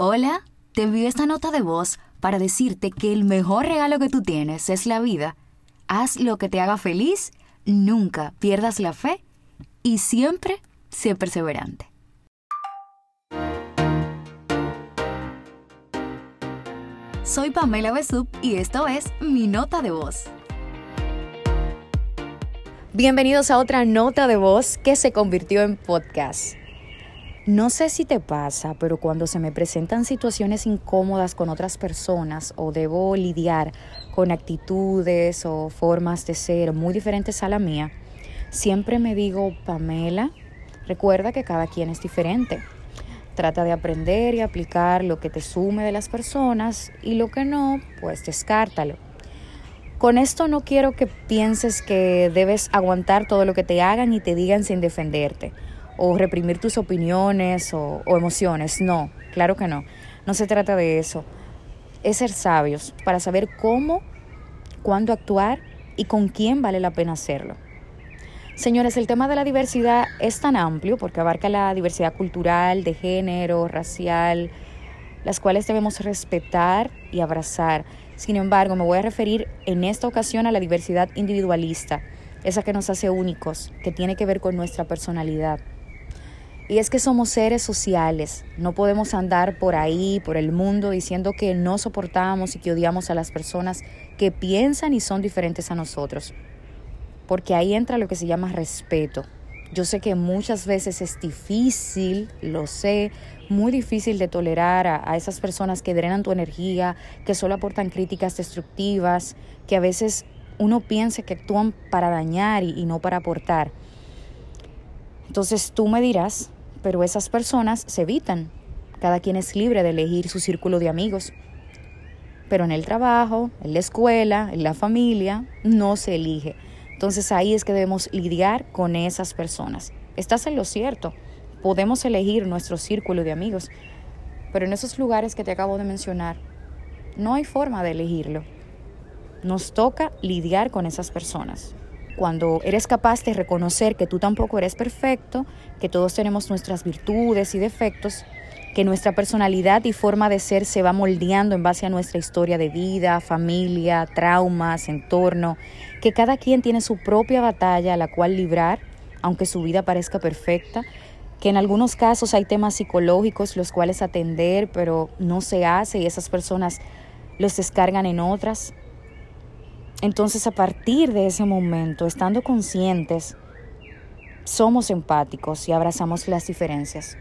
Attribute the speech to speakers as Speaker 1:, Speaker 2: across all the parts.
Speaker 1: Hola, te envío esta nota de voz para decirte que el mejor regalo que tú tienes es la vida. Haz lo que te haga feliz, nunca pierdas la fe y siempre sé perseverante. Soy Pamela Besup y esto es Mi Nota de Voz.
Speaker 2: Bienvenidos a otra nota de voz que se convirtió en podcast. No sé si te pasa, pero cuando se me presentan situaciones incómodas con otras personas o debo lidiar con actitudes o formas de ser muy diferentes a la mía, siempre me digo, Pamela, recuerda que cada quien es diferente. Trata de aprender y aplicar lo que te sume de las personas y lo que no, pues descártalo. Con esto no quiero que pienses que debes aguantar todo lo que te hagan y te digan sin defenderte o reprimir tus opiniones o, emociones. No, claro que no. No se trata de eso. Es ser sabios para saber cómo, cuándo actuar y con quién vale la pena hacerlo. Señores, el tema de la diversidad es tan amplio porque abarca la diversidad cultural, de género, racial, las cuales debemos respetar y abrazar. Sin embargo, me voy a referir en esta ocasión a la diversidad individualista, esa que nos hace únicos, que tiene que ver con nuestra personalidad. Y es que somos seres sociales, no podemos andar por ahí, por el mundo, diciendo que no soportamos y que odiamos a las personas que piensan y son diferentes a nosotros. Porque ahí entra lo que se llama respeto. Yo sé que muchas veces es difícil, lo sé, muy difícil de tolerar a, esas personas que drenan tu energía, que solo aportan críticas destructivas, que a veces uno piensa que actúan para dañar y no para aportar. Entonces tú me dirás, pero esas personas se evitan. Cada quien es libre de elegir su círculo de amigos. Pero en el trabajo, en la escuela, en la familia, no se elige. Entonces ahí es que debemos lidiar con esas personas. Estás en lo cierto. Podemos elegir nuestro círculo de amigos. Pero en esos lugares que te acabo de mencionar, no hay forma de elegirlo. Nos toca lidiar con esas personas cuando eres capaz de reconocer que tú tampoco eres perfecto, que todos tenemos nuestras virtudes y defectos, que nuestra personalidad y forma de ser se va moldeando en base a nuestra historia de vida, familia, traumas, entorno, que cada quien tiene su propia batalla a la cual librar, aunque su vida parezca perfecta, que en algunos casos hay temas psicológicos los cuales atender, pero no se hace y esas personas los descargan en otras, entonces a partir de ese momento, estando conscientes, somos empáticos y abrazamos las diferencias.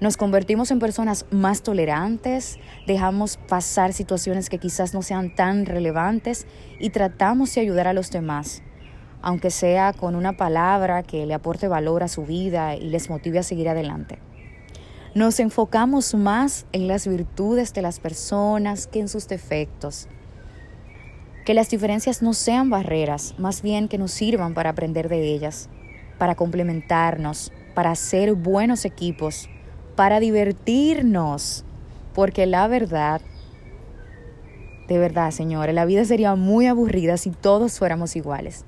Speaker 2: Nos convertimos en personas más tolerantes, dejamos pasar situaciones que quizás no sean tan relevantes y tratamos de ayudar a los demás, aunque sea con una palabra que le aporte valor a su vida y les motive a seguir adelante. Nos enfocamos más en las virtudes de las personas que en sus defectos que las diferencias no sean barreras, más bien que nos sirvan para aprender de ellas, para complementarnos, para ser buenos equipos, para divertirnos, porque la verdad, de verdad, señores, la vida sería muy aburrida si todos fuéramos iguales.